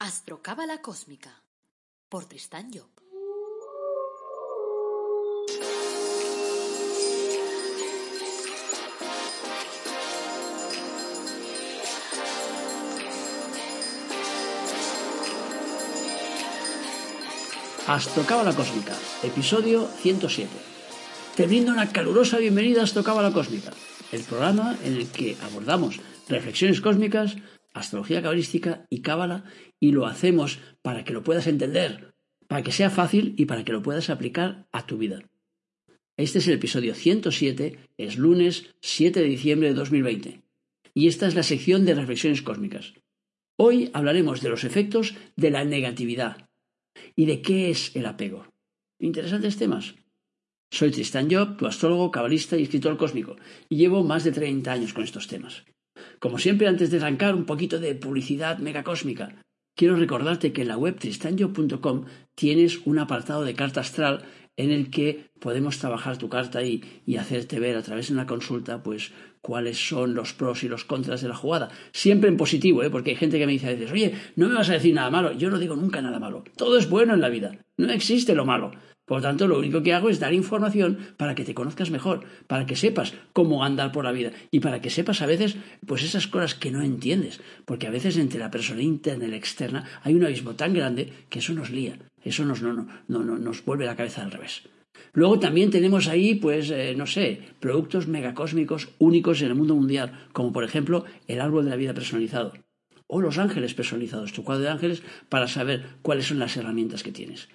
Astrocábala Cósmica por Tristán Job. Astrocábala Cósmica, episodio 107. Te brindo una calurosa bienvenida a Astrocábala Cósmica, el programa en el que abordamos reflexiones cósmicas, astrología cabalística y cábala y lo hacemos para que lo puedas entender, para que sea fácil y para que lo puedas aplicar a tu vida. Este es el episodio 107, es lunes 7 de diciembre de 2020 y esta es la sección de reflexiones cósmicas. Hoy hablaremos de los efectos de la negatividad y de qué es el apego. Interesantes temas. Soy Tristan Job, tu astrólogo, cabalista y escritor cósmico, y llevo más de 30 años con estos temas. Como siempre, antes de arrancar un poquito de publicidad megacósmica, quiero recordarte que en la web tristanyo.com tienes un apartado de carta astral en el que podemos trabajar tu carta y, y hacerte ver a través de una consulta, pues, cuáles son los pros y los contras de la jugada. Siempre en positivo, ¿eh? porque hay gente que me dice a veces, oye, no me vas a decir nada malo. Yo no digo nunca nada malo. Todo es bueno en la vida. No existe lo malo. Por lo tanto, lo único que hago es dar información para que te conozcas mejor, para que sepas cómo andar por la vida y para que sepas a veces pues esas cosas que no entiendes, porque a veces entre la persona interna y la externa hay un abismo tan grande que eso nos lía, eso nos, no, no, no, nos vuelve la cabeza al revés. Luego también tenemos ahí, pues, eh, no sé, productos megacósmicos únicos en el mundo mundial, como por ejemplo el árbol de la vida personalizado o los ángeles personalizados, tu cuadro de ángeles, para saber cuáles son las herramientas que tienes.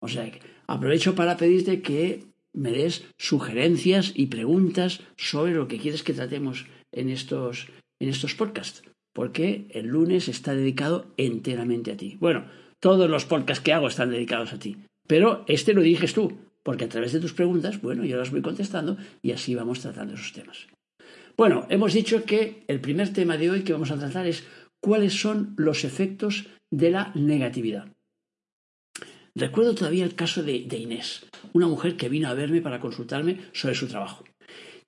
O sea, aprovecho para pedirte que me des sugerencias y preguntas sobre lo que quieres que tratemos en estos, en estos podcasts, porque el lunes está dedicado enteramente a ti. Bueno, todos los podcasts que hago están dedicados a ti, pero este lo diriges tú, porque a través de tus preguntas, bueno, yo las voy contestando y así vamos tratando esos temas. Bueno, hemos dicho que el primer tema de hoy que vamos a tratar es cuáles son los efectos de la negatividad. Recuerdo todavía el caso de, Inés, una mujer que vino a verme para consultarme sobre su trabajo.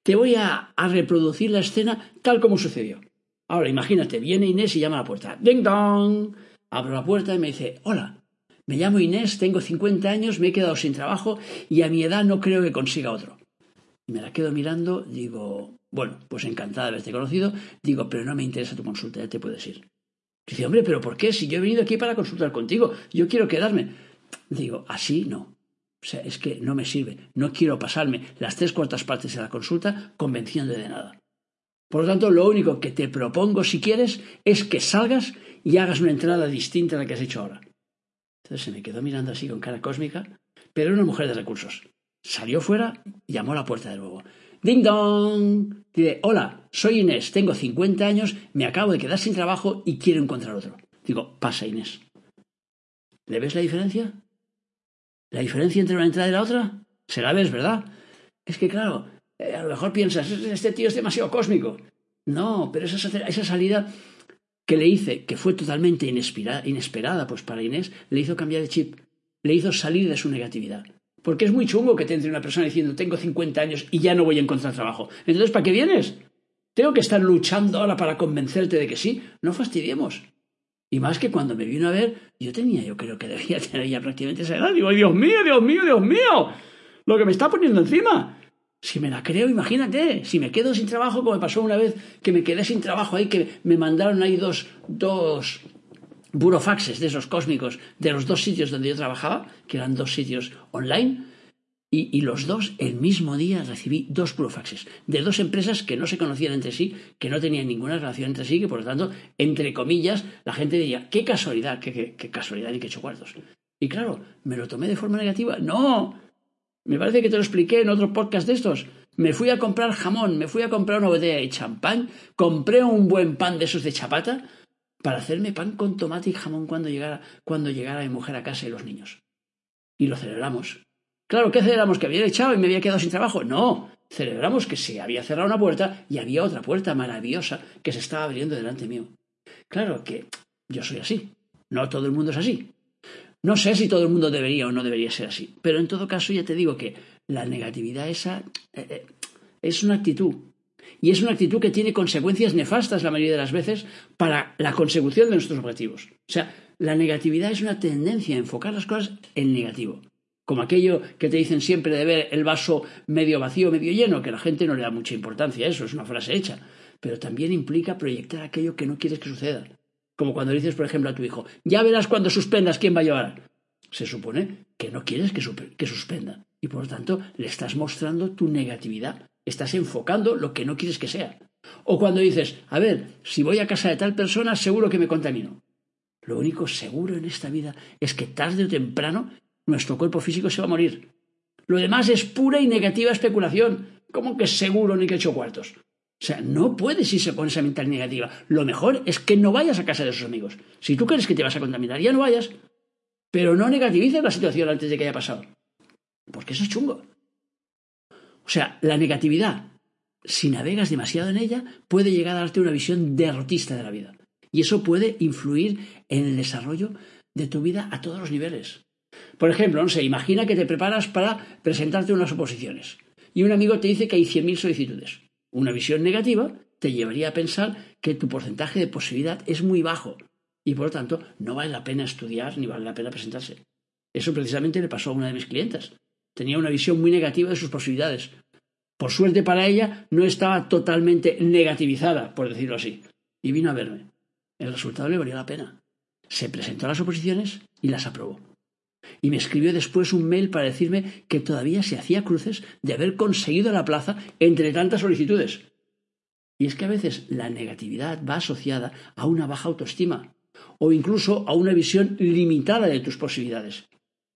Te voy a, reproducir la escena tal como sucedió. Ahora, imagínate, viene Inés y llama a la puerta. ¡Ding dong! Abro la puerta y me dice, hola, me llamo Inés, tengo 50 años, me he quedado sin trabajo y a mi edad no creo que consiga otro. Y me la quedo mirando, digo, bueno, pues encantada de haberte conocido, digo, pero no me interesa tu consulta, ya te puedes ir. Dice, hombre, pero ¿por qué? Si yo he venido aquí para consultar contigo, yo quiero quedarme. Digo, así no. O sea, es que no me sirve. No quiero pasarme las tres cuartas partes de la consulta convenciendo de nada. Por lo tanto, lo único que te propongo, si quieres, es que salgas y hagas una entrada distinta a la que has hecho ahora. Entonces se me quedó mirando así con cara cósmica, pero era una mujer de recursos. Salió fuera y llamó a la puerta de nuevo. ¡Ding dong! Dice, hola, soy Inés, tengo 50 años, me acabo de quedar sin trabajo y quiero encontrar otro. Digo, pasa Inés. ¿Le ves la diferencia? ¿La diferencia entre una entrada y la otra? Se la ves, ¿verdad? Es que, claro, eh, a lo mejor piensas, este tío es demasiado cósmico. No, pero esa, salida que le hice, que fue totalmente inesperada, inesperada, pues para Inés, le hizo cambiar de chip, le hizo salir de su negatividad. Porque es muy chungo que te entre una persona diciendo, tengo 50 años y ya no voy a encontrar trabajo. Entonces, ¿para qué vienes? Tengo que estar luchando ahora para convencerte de que sí. No fastidiemos. Y más que cuando me vino a ver, yo tenía, yo creo que debía tener ya prácticamente esa edad. Digo, Dios mío, Dios mío, Dios mío, lo que me está poniendo encima. Si me la creo, imagínate, si me quedo sin trabajo, como me pasó una vez que me quedé sin trabajo ahí, que me mandaron ahí dos, dos burofaxes de esos cósmicos de los dos sitios donde yo trabajaba, que eran dos sitios online, y, los dos, el mismo día, recibí dos profaxes de dos empresas que no se conocían entre sí, que no tenían ninguna relación entre sí, que por lo tanto, entre comillas, la gente diría, qué casualidad, qué, casualidad y qué hecho cuartos. Y claro, ¿me lo tomé de forma negativa? No. Me parece que te lo expliqué en otro podcast de estos. Me fui a comprar jamón, me fui a comprar una botella de champán, compré un buen pan de esos de chapata para hacerme pan con tomate y jamón cuando llegara, cuando llegara mi mujer a casa y los niños. Y lo celebramos. Claro, ¿qué celebramos? ¿Que había echado y me había quedado sin trabajo? No, celebramos que se había cerrado una puerta y había otra puerta maravillosa que se estaba abriendo delante mío. Claro que yo soy así. No todo el mundo es así. No sé si todo el mundo debería o no debería ser así, pero en todo caso ya te digo que la negatividad esa eh, eh, es una actitud. Y es una actitud que tiene consecuencias nefastas la mayoría de las veces para la consecución de nuestros objetivos. O sea, la negatividad es una tendencia a enfocar las cosas en negativo. Como aquello que te dicen siempre de ver el vaso medio vacío, medio lleno, que la gente no le da mucha importancia a eso, es una frase hecha. Pero también implica proyectar aquello que no quieres que suceda. Como cuando dices, por ejemplo, a tu hijo, ya verás cuando suspendas quién va a llevar. Se supone que no quieres que, que suspenda. Y por lo tanto, le estás mostrando tu negatividad. Estás enfocando lo que no quieres que sea. O cuando dices, a ver, si voy a casa de tal persona, seguro que me contamino. Lo único seguro en esta vida es que tarde o temprano nuestro cuerpo físico se va a morir. Lo demás es pura y negativa especulación. ¿Cómo que seguro ni que hecho cuartos? O sea, no puedes irse con esa mental negativa. Lo mejor es que no vayas a casa de esos amigos. Si tú crees que te vas a contaminar, ya no vayas. Pero no negativices la situación antes de que haya pasado. Porque eso es chungo. O sea, la negatividad, si navegas demasiado en ella, puede llegar a darte una visión derrotista de la vida. Y eso puede influir en el desarrollo de tu vida a todos los niveles. Por ejemplo, no sé, imagina que te preparas para presentarte unas oposiciones y un amigo te dice que hay 100.000 solicitudes. Una visión negativa te llevaría a pensar que tu porcentaje de posibilidad es muy bajo y por lo tanto no vale la pena estudiar ni vale la pena presentarse. Eso precisamente le pasó a una de mis clientas. Tenía una visión muy negativa de sus posibilidades. Por suerte para ella no estaba totalmente negativizada, por decirlo así, y vino a verme. El resultado le valió la pena. Se presentó a las oposiciones y las aprobó. Y me escribió después un mail para decirme que todavía se hacía cruces de haber conseguido la plaza entre tantas solicitudes. Y es que a veces la negatividad va asociada a una baja autoestima o incluso a una visión limitada de tus posibilidades.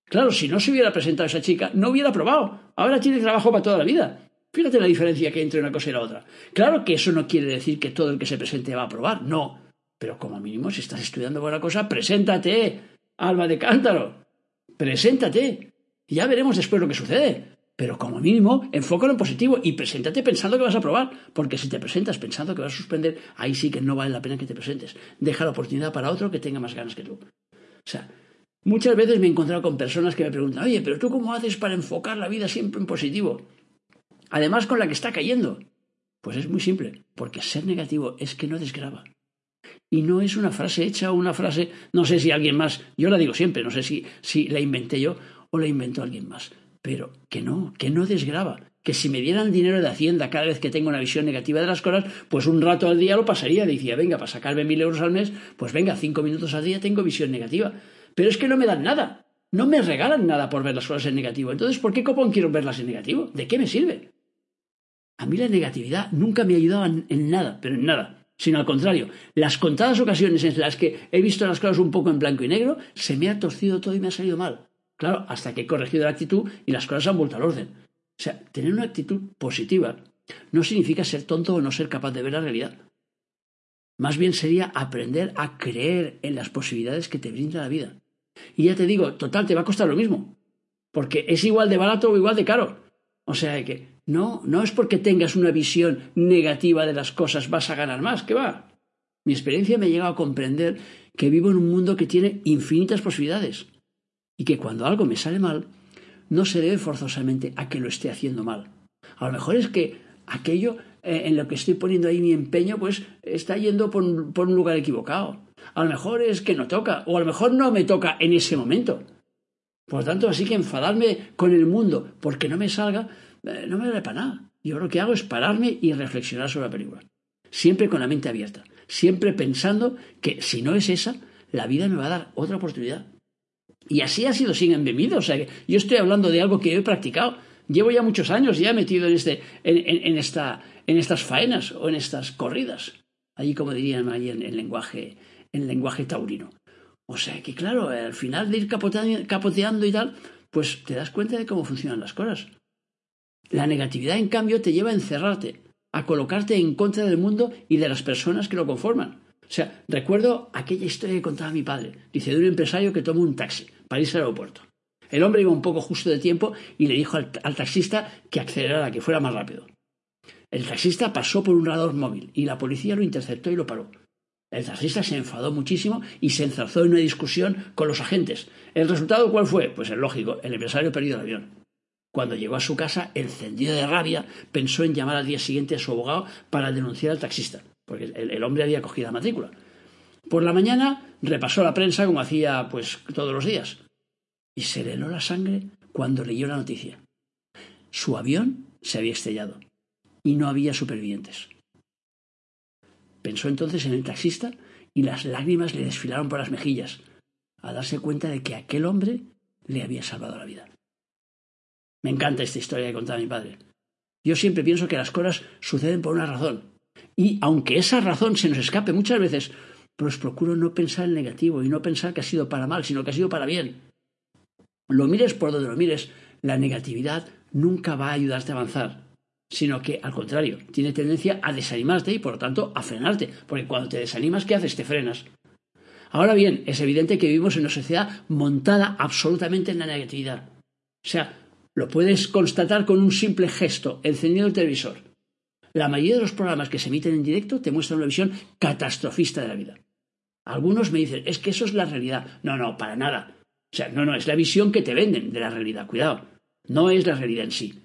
Claro, si no se hubiera presentado esa chica, no hubiera aprobado. Ahora tiene trabajo para toda la vida. Fíjate la diferencia que hay entre una cosa y la otra. Claro que eso no quiere decir que todo el que se presente va a aprobar, no. Pero como mínimo, si estás estudiando buena cosa, preséntate, alma de cántaro. Preséntate. Ya veremos después lo que sucede. Pero como mínimo, enfócalo en positivo y preséntate pensando que vas a aprobar. Porque si te presentas pensando que vas a suspender, ahí sí que no vale la pena que te presentes. Deja la oportunidad para otro que tenga más ganas que tú. O sea, muchas veces me he encontrado con personas que me preguntan, oye, pero tú cómo haces para enfocar la vida siempre en positivo? Además, con la que está cayendo. Pues es muy simple, porque ser negativo es que no desgraba. Y no es una frase hecha o una frase, no sé si alguien más, yo la digo siempre, no sé si, si la inventé yo o la inventó alguien más, pero que no, que no desgraba, que si me dieran dinero de Hacienda cada vez que tengo una visión negativa de las cosas, pues un rato al día lo pasaría, decía, venga, para sacarme mil euros al mes, pues venga, cinco minutos al día tengo visión negativa. Pero es que no me dan nada, no me regalan nada por ver las cosas en negativo. Entonces, ¿por qué copón quiero verlas en negativo? ¿De qué me sirve? A mí la negatividad nunca me ayudaba en nada, pero en nada sino al contrario, las contadas ocasiones en las que he visto las cosas un poco en blanco y negro, se me ha torcido todo y me ha salido mal. Claro, hasta que he corregido la actitud y las cosas han vuelto al orden. O sea, tener una actitud positiva no significa ser tonto o no ser capaz de ver la realidad. Más bien sería aprender a creer en las posibilidades que te brinda la vida. Y ya te digo, total, te va a costar lo mismo. Porque es igual de barato o igual de caro. O sea que no, no es porque tengas una visión negativa de las cosas vas a ganar más, que va. Mi experiencia me ha llegado a comprender que vivo en un mundo que tiene infinitas posibilidades y que cuando algo me sale mal, no se debe forzosamente a que lo esté haciendo mal. A lo mejor es que aquello eh, en lo que estoy poniendo ahí mi empeño, pues está yendo por un lugar equivocado. A lo mejor es que no toca, o a lo mejor no me toca en ese momento. Por tanto, así que enfadarme con el mundo porque no me salga, no me vale para nada. Yo lo que hago es pararme y reflexionar sobre la película. Siempre con la mente abierta. Siempre pensando que si no es esa, la vida me va a dar otra oportunidad. Y así ha sido sin embebido. O sea, que yo estoy hablando de algo que he practicado. Llevo ya muchos años ya metido en, este, en, esta, en estas faenas o en estas corridas. Allí, como dirían ahí en, lenguaje, en lenguaje taurino. O sea que, claro, al final de ir capoteando y tal, pues te das cuenta de cómo funcionan las cosas. La negatividad, en cambio, te lleva a encerrarte, a colocarte en contra del mundo y de las personas que lo conforman. O sea, recuerdo aquella historia que contaba mi padre. Dice, de un empresario que tomó un taxi para irse al aeropuerto. El hombre iba un poco justo de tiempo y le dijo al, taxista que acelerara, que fuera más rápido. El taxista pasó por un radar móvil y la policía lo interceptó y lo paró. El taxista se enfadó muchísimo y se enzarzó en una discusión con los agentes. ¿El resultado cuál fue? Pues el lógico, el empresario perdió el avión. Cuando llegó a su casa, encendido de rabia, pensó en llamar al día siguiente a su abogado para denunciar al taxista, porque el, hombre había cogido la matrícula. Por la mañana repasó la prensa como hacía pues todos los días y se le la sangre cuando leyó la noticia. Su avión se había estrellado y no había supervivientes. Pensó entonces en el taxista y las lágrimas le desfilaron por las mejillas, a darse cuenta de que aquel hombre le había salvado la vida. Me encanta esta historia que contaba mi padre. Yo siempre pienso que las cosas suceden por una razón. Y aunque esa razón se nos escape muchas veces, pues procuro no pensar en negativo y no pensar que ha sido para mal, sino que ha sido para bien. Lo mires por donde lo mires, la negatividad nunca va a ayudarte a avanzar sino que al contrario, tiene tendencia a desanimarte y por lo tanto a frenarte, porque cuando te desanimas, ¿qué haces? Te frenas. Ahora bien, es evidente que vivimos en una sociedad montada absolutamente en la negatividad. O sea, lo puedes constatar con un simple gesto, encendiendo el televisor. La mayoría de los programas que se emiten en directo te muestran una visión catastrofista de la vida. Algunos me dicen, es que eso es la realidad. No, no, para nada. O sea, no, no, es la visión que te venden de la realidad. Cuidado. No es la realidad en sí.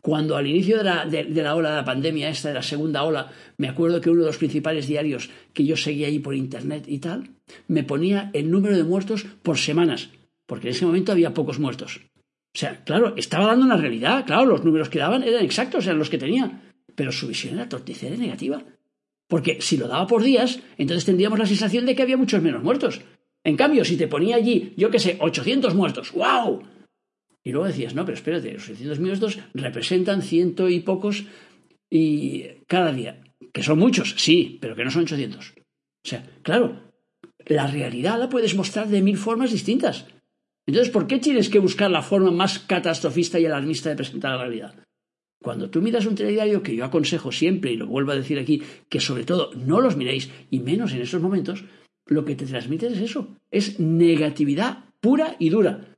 Cuando al inicio de la, de, la, ola de la pandemia, esta de la segunda ola, me acuerdo que uno de los principales diarios que yo seguía ahí por internet y tal, me ponía el número de muertos por semanas, porque en ese momento había pocos muertos. O sea, claro, estaba dando una realidad, claro, los números que daban eran exactos, eran los que tenía, pero su visión era torticera y negativa. Porque si lo daba por días, entonces tendríamos la sensación de que había muchos menos muertos. En cambio, si te ponía allí, yo qué sé, 800 muertos, ¡wow! Y luego decías, no, pero espérate, los 600 minutos representan ciento y pocos y cada día. Que son muchos, sí, pero que no son 800. O sea, claro, la realidad la puedes mostrar de mil formas distintas. Entonces, ¿por qué tienes que buscar la forma más catastrofista y alarmista de presentar la realidad? Cuando tú miras un telediario, que yo aconsejo siempre, y lo vuelvo a decir aquí, que sobre todo no los miréis, y menos en esos momentos, lo que te transmite es eso, es negatividad pura y dura.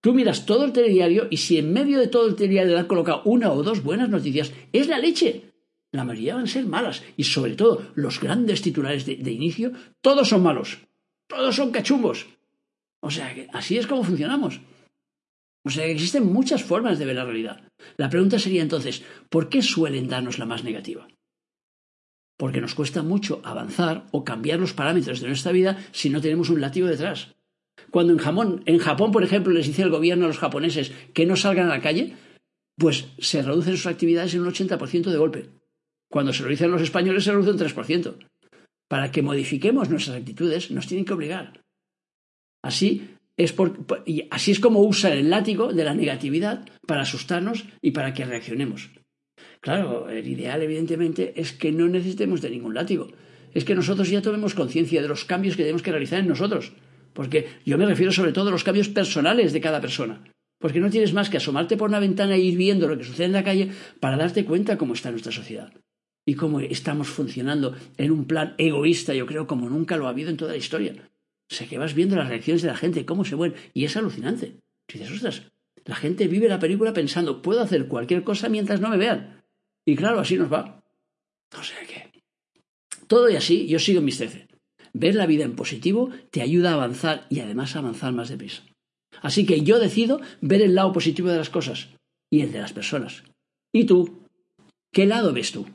Tú miras todo el telediario y si en medio de todo el telediario le han colocado una o dos buenas noticias, es la leche. La mayoría van a ser malas y sobre todo los grandes titulares de, inicio, todos son malos. Todos son cachumbos. O sea, que así es como funcionamos. O sea, que existen muchas formas de ver la realidad. La pregunta sería entonces, ¿por qué suelen darnos la más negativa? Porque nos cuesta mucho avanzar o cambiar los parámetros de nuestra vida si no tenemos un látigo detrás. Cuando en, en Japón, por ejemplo, les dice el gobierno a los japoneses que no salgan a la calle, pues se reducen sus actividades en un 80% de golpe. Cuando se lo dicen los españoles, se reduce un 3%. Para que modifiquemos nuestras actitudes, nos tienen que obligar. Así es, y así es como usa el látigo de la negatividad para asustarnos y para que reaccionemos. Claro, el ideal, evidentemente, es que no necesitemos de ningún látigo. Es que nosotros ya tomemos conciencia de los cambios que tenemos que realizar en nosotros. Porque yo me refiero sobre todo a los cambios personales de cada persona. Porque no tienes más que asomarte por una ventana e ir viendo lo que sucede en la calle para darte cuenta cómo está nuestra sociedad. Y cómo estamos funcionando en un plan egoísta, yo creo, como nunca lo ha habido en toda la historia. O sea, que vas viendo las reacciones de la gente, cómo se mueven. Y es alucinante. Y dices, ostras, la gente vive la película pensando, puedo hacer cualquier cosa mientras no me vean. Y claro, así nos va. O sea que. Todo y así, yo sigo en mis trece. Ver la vida en positivo te ayuda a avanzar y además a avanzar más deprisa. Así que yo decido ver el lado positivo de las cosas y el de las personas. ¿Y tú? ¿Qué lado ves tú?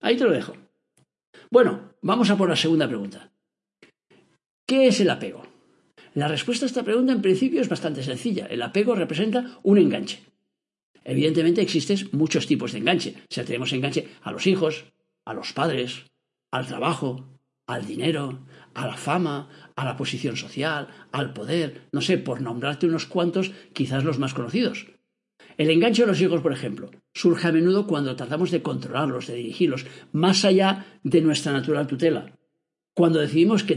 Ahí te lo dejo. Bueno, vamos a por la segunda pregunta. ¿Qué es el apego? La respuesta a esta pregunta en principio es bastante sencilla. El apego representa un enganche. Evidentemente existen muchos tipos de enganche. O sea, tenemos enganche a los hijos, a los padres, al trabajo, al dinero, a la fama, a la posición social, al poder, no sé, por nombrarte unos cuantos, quizás los más conocidos. El enganche de los hijos, por ejemplo, surge a menudo cuando tratamos de controlarlos, de dirigirlos, más allá de nuestra natural tutela. Cuando decidimos qué,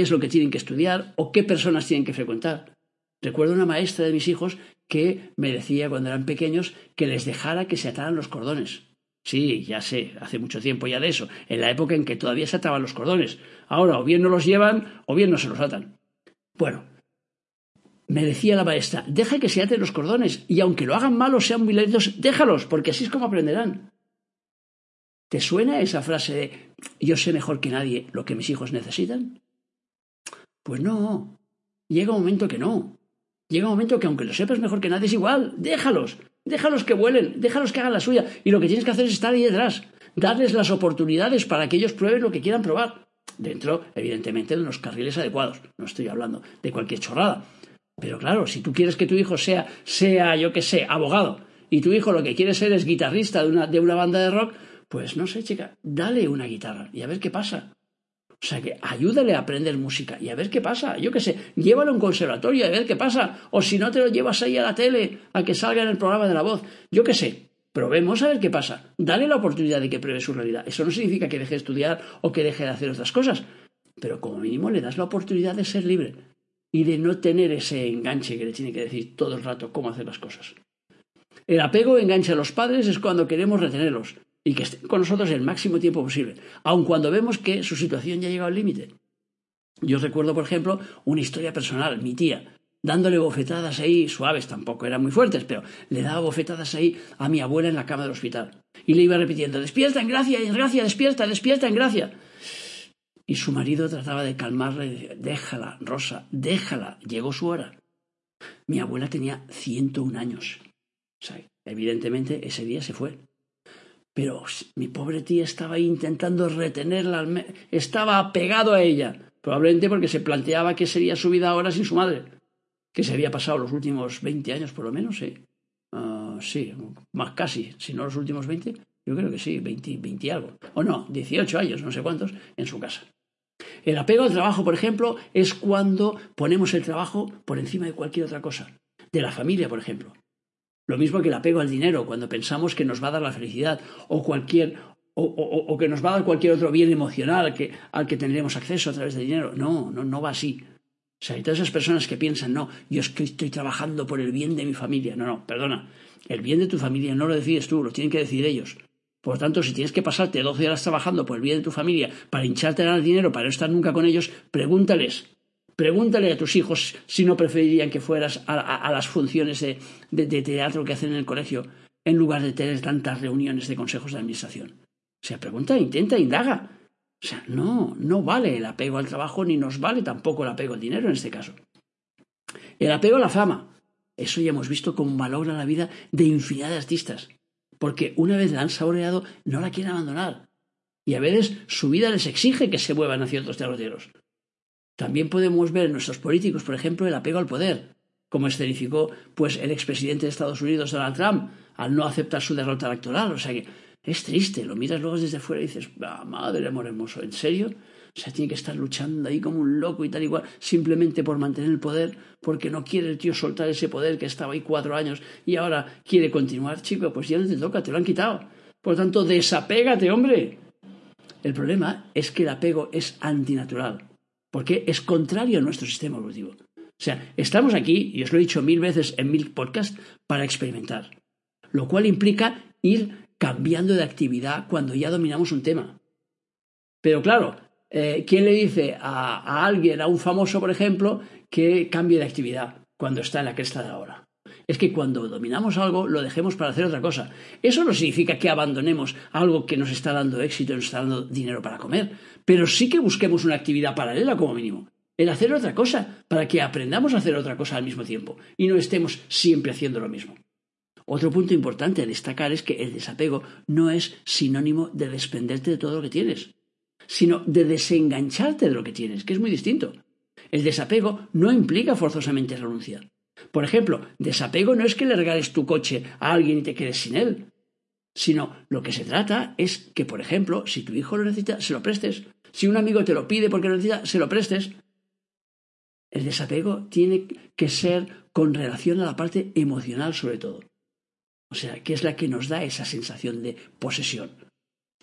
es lo que tienen que estudiar o qué personas tienen que frecuentar. Recuerdo una maestra de mis hijos que me decía cuando eran pequeños que les dejara que se ataran los cordones. Sí, ya sé, hace mucho tiempo ya de eso, en la época en que todavía se ataban los cordones. Ahora o bien no los llevan o bien no se los atan. Bueno, me decía la maestra, deja que se aten los cordones y aunque lo hagan mal o sean muy lentos, déjalos, porque así es como aprenderán. ¿Te suena esa frase de yo sé mejor que nadie lo que mis hijos necesitan? Pues no. Llega un momento que no. Llega un momento que aunque lo sepas mejor que nadie es igual, déjalos. Déjalos que vuelen, déjalos que hagan la suya. Y lo que tienes que hacer es estar ahí detrás, darles las oportunidades para que ellos prueben lo que quieran probar. Dentro, evidentemente, de unos carriles adecuados. No estoy hablando de cualquier chorrada. Pero claro, si tú quieres que tu hijo sea, sea yo que sé, abogado, y tu hijo lo que quiere ser es guitarrista de una, de una banda de rock, pues no sé, chica, dale una guitarra y a ver qué pasa. O sea que ayúdale a aprender música y a ver qué pasa. Yo qué sé, llévalo a un conservatorio y a ver qué pasa. O si no te lo llevas ahí a la tele, a que salga en el programa de la voz. Yo qué sé, probemos a ver qué pasa. Dale la oportunidad de que pruebe su realidad. Eso no significa que deje de estudiar o que deje de hacer otras cosas. Pero como mínimo le das la oportunidad de ser libre y de no tener ese enganche que le tiene que decir todo el rato cómo hacer las cosas. El apego engancha a los padres es cuando queremos retenerlos y que estén con nosotros el máximo tiempo posible, aun cuando vemos que su situación ya ha llegado al límite. Yo recuerdo, por ejemplo, una historia personal, mi tía, dándole bofetadas ahí, suaves tampoco, eran muy fuertes, pero le daba bofetadas ahí a mi abuela en la cama del hospital. Y le iba repitiendo, despierta en gracia, en gracia, despierta, despierta en gracia. Y su marido trataba de calmarla déjala, Rosa, déjala, llegó su hora. Mi abuela tenía 101 años. Evidentemente ese día se fue. Pero mi pobre tía estaba intentando retenerla, estaba pegado a ella, probablemente porque se planteaba qué sería su vida ahora sin su madre, que se había pasado los últimos 20 años por lo menos, sí. Uh, sí, más casi, si no los últimos 20, yo creo que sí, 20, 20 y algo. O no, 18 años, no sé cuántos, en su casa. El apego al trabajo, por ejemplo, es cuando ponemos el trabajo por encima de cualquier otra cosa. De la familia, por ejemplo. Lo mismo que el apego al dinero, cuando pensamos que nos va a dar la felicidad o cualquier o, que nos va a dar cualquier otro bien emocional que, al que tendremos acceso a través del dinero. No, no, no va así. O sea, hay todas esas personas que piensan, no, yo es que estoy trabajando por el bien de mi familia. No, no, perdona. El bien de tu familia no lo decides tú, lo tienen que decidir ellos. Por tanto, si tienes que pasarte 12 horas trabajando por el bien de tu familia para hincharte el dinero, para no estar nunca con ellos, pregúntales Pregúntale a tus hijos si no preferirían que fueras a, las funciones de, teatro que hacen en el colegio en lugar de tener tantas reuniones de consejos de administración. O sea, pregunta, intenta, indaga. O sea, no, no vale el apego al trabajo ni nos vale tampoco el apego al dinero en este caso. El apego a la fama. Eso ya hemos visto cómo malogra la vida de infinidad de artistas. Porque una vez la han saboreado, no la quieren abandonar. Y a veces su vida les exige que se muevan hacia otros derroteros. También podemos ver en nuestros políticos, por ejemplo, el apego al poder, como escenificó pues, el expresidente de Estados Unidos, Donald Trump, al no aceptar su derrota electoral. O sea que es triste, lo miras luego desde fuera y dices, ah, madre amor hermoso, ¿en serio? O sea, tiene que estar luchando ahí como un loco y tal igual, simplemente por mantener el poder, porque no quiere el tío soltar ese poder que estaba ahí cuatro años y ahora quiere continuar. Chico, pues ya no te toca, te lo han quitado. Por lo tanto, desapégate, hombre. El problema es que el apego es antinatural porque es contrario a nuestro sistema evolutivo. O sea, estamos aquí, y os lo he dicho mil veces en mil podcasts, para experimentar, lo cual implica ir cambiando de actividad cuando ya dominamos un tema. Pero claro, eh, ¿quién le dice a, alguien, a un famoso, por ejemplo, que cambie de actividad cuando está en la cresta de la? Es que cuando dominamos algo, lo dejemos para hacer otra cosa. Eso no significa que abandonemos algo que nos está dando éxito nos está dando dinero para comer, pero sí que busquemos una actividad paralela como mínimo. El hacer otra cosa, para que aprendamos a hacer otra cosa al mismo tiempo y no estemos siempre haciendo lo mismo. Otro punto importante a destacar es que el desapego no es sinónimo de desprenderte de todo lo que tienes, sino de desengancharte de lo que tienes, que es muy distinto. El desapego no implica forzosamente renunciar. Por ejemplo, desapego no es que le regales tu coche a alguien y te quedes sin él sino lo que se trata es que, por ejemplo, si tu hijo lo necesita, se lo prestes. Si un amigo te lo pide porque lo necesita, se lo prestes. El desapego tiene que ser con relación a la parte emocional sobre todo. O sea, que es la que nos da esa sensación de posesión.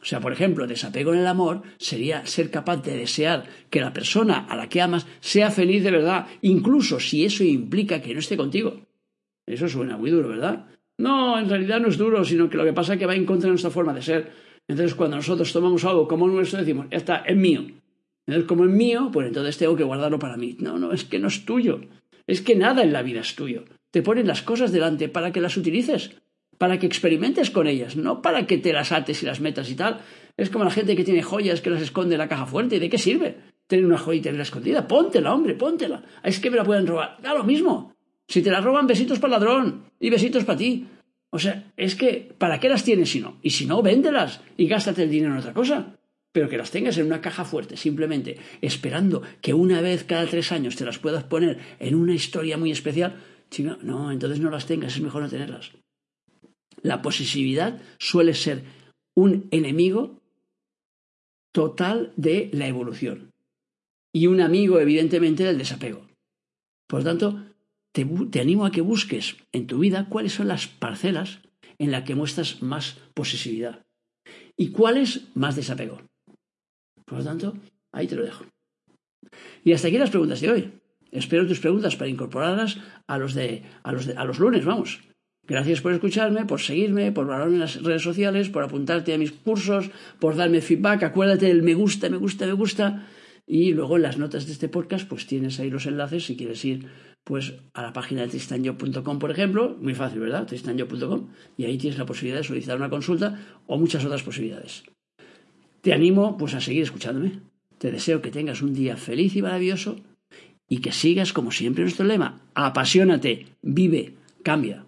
O sea, por ejemplo, desapego en el amor sería ser capaz de desear que la persona a la que amas sea feliz de verdad, incluso si eso implica que no esté contigo. Eso suena muy duro, ¿verdad? No, en realidad no es duro, sino que lo que pasa es que va en contra de nuestra forma de ser. Entonces, cuando nosotros tomamos algo como nuestro, decimos, ya está, es mío. Entonces, como es mío, pues entonces tengo que guardarlo para mí. No, no, es que no es tuyo. Es que nada en la vida es tuyo. Te ponen las cosas delante para que las utilices, para que experimentes con ellas, no para que te las ates y las metas y tal. Es como la gente que tiene joyas que las esconde en la caja fuerte. ¿De qué sirve tener una joya y tenerla escondida? Póntela, hombre, póntela. Es que me la pueden robar. Da lo mismo. Si te las roban, besitos para ladrón y besitos para ti. O sea, es que, ¿para qué las tienes si no? Y si no, véndelas y gástate el dinero en otra cosa. pero que las tengas en una caja fuerte, simplemente esperando que una vez cada tres años te las puedas poner en una historia muy especial, no, entonces no las tengas, es mejor no tenerlas. La posesividad suele ser un enemigo total de la evolución y un amigo, evidentemente, del desapego. Por tanto, te, animo a que busques en tu vida cuáles son las parcelas en las que muestras más posesividad y cuáles más desapego. Por lo tanto, ahí te lo dejo. Y hasta aquí las preguntas de hoy. Espero tus preguntas para incorporarlas a los de, a los, a los lunes, vamos. Gracias por escucharme, por seguirme, por valorarme en las redes sociales, por apuntarte a mis cursos, por darme feedback. Acuérdate del me gusta, me gusta, me gusta. Y luego en las notas de este podcast, pues tienes ahí los enlaces si quieres ir pues a la página de tristanyo.com, por ejemplo, muy fácil, ¿verdad? tristanyo.com, y ahí tienes la posibilidad de solicitar una consulta o muchas otras posibilidades. Te animo pues a seguir escuchándome. Te deseo que tengas un día feliz y maravilloso y que sigas como siempre nuestro lema, apasionate, vive, cambia.